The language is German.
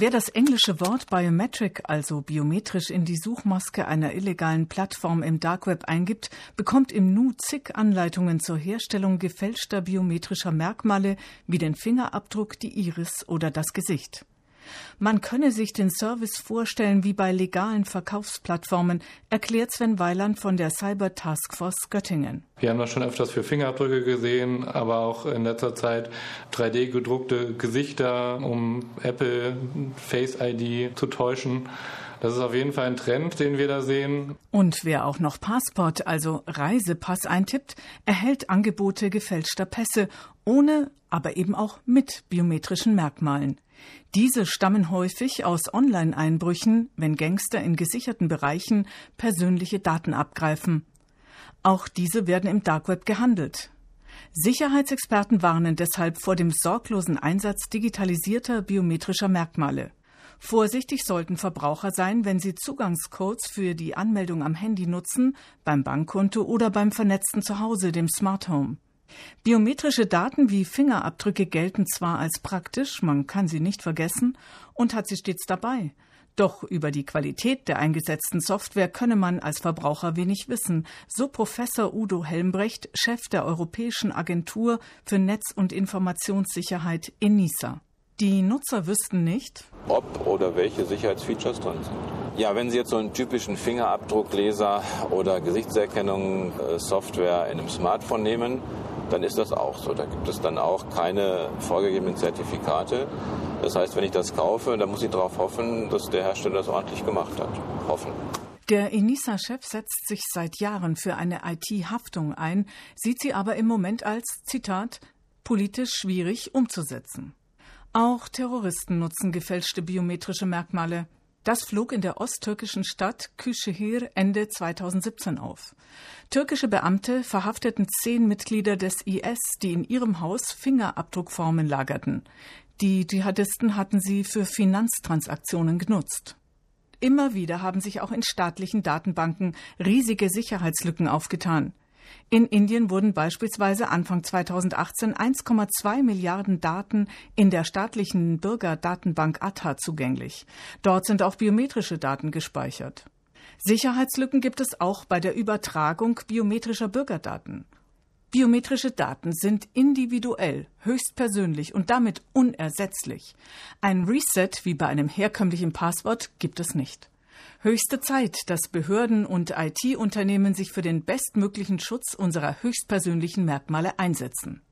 Wer das englische Wort Biometric, also biometrisch, in die Suchmaske einer illegalen Plattform im Dark Web eingibt, bekommt im Nu zig Anleitungen zur Herstellung gefälschter biometrischer Merkmale wie den Fingerabdruck, die Iris oder das Gesicht. Man könne sich den Service vorstellen wie bei legalen Verkaufsplattformen, erklärt Sven Weiland von der Cyber Taskforce Göttingen. Wir haben das schon öfters für Fingerabdrücke gesehen, aber auch in letzter Zeit 3D gedruckte Gesichter, um Apple Face ID zu täuschen. Das ist auf jeden Fall ein Trend, den wir da sehen. Und wer auch noch Passport, also Reisepass eintippt, erhält Angebote gefälschter Pässe, ohne, aber eben auch mit biometrischen Merkmalen. Diese stammen häufig aus Online-Einbrüchen, wenn Gangster in gesicherten Bereichen persönliche Daten abgreifen. Auch diese werden im Dark Web gehandelt. Sicherheitsexperten warnen deshalb vor dem sorglosen Einsatz digitalisierter biometrischer Merkmale. Vorsichtig sollten Verbraucher sein, wenn sie Zugangscodes für die Anmeldung am Handy nutzen, beim Bankkonto oder beim vernetzten Zuhause, dem Smart Home. Biometrische Daten wie Fingerabdrücke gelten zwar als praktisch, man kann sie nicht vergessen und hat sie stets dabei. Doch über die Qualität der eingesetzten Software könne man als Verbraucher wenig wissen, so Professor Udo Helmbrecht, Chef der Europäischen Agentur für Netz- und Informationssicherheit ENISA. Die Nutzer wüssten nicht, ob oder welche Sicherheitsfeatures drin sind. Ja, wenn Sie jetzt so einen typischen Fingerabdruckleser oder Gesichtserkennung äh, Software in einem Smartphone nehmen, dann ist das auch so. Da gibt es dann auch keine vorgegebenen Zertifikate. Das heißt, wenn ich das kaufe, dann muss ich darauf hoffen, dass der Hersteller das ordentlich gemacht hat. Hoffen. Der Enisa-Chef setzt sich seit Jahren für eine IT-Haftung ein, sieht sie aber im Moment als, Zitat, politisch schwierig umzusetzen. Auch Terroristen nutzen gefälschte biometrische Merkmale. Das flog in der osttürkischen Stadt Küschehir Ende 2017 auf. Türkische Beamte verhafteten zehn Mitglieder des IS, die in ihrem Haus Fingerabdruckformen lagerten. Die Dschihadisten hatten sie für Finanztransaktionen genutzt. Immer wieder haben sich auch in staatlichen Datenbanken riesige Sicherheitslücken aufgetan. In Indien wurden beispielsweise Anfang 2018 1,2 Milliarden Daten in der staatlichen Bürgerdatenbank Aadhaar zugänglich. Dort sind auch biometrische Daten gespeichert. Sicherheitslücken gibt es auch bei der Übertragung biometrischer Bürgerdaten. Biometrische Daten sind individuell, höchstpersönlich und damit unersetzlich. Ein Reset wie bei einem herkömmlichen Passwort gibt es nicht. Höchste Zeit, dass Behörden und IT-Unternehmen sich für den bestmöglichen Schutz unserer höchstpersönlichen Merkmale einsetzen.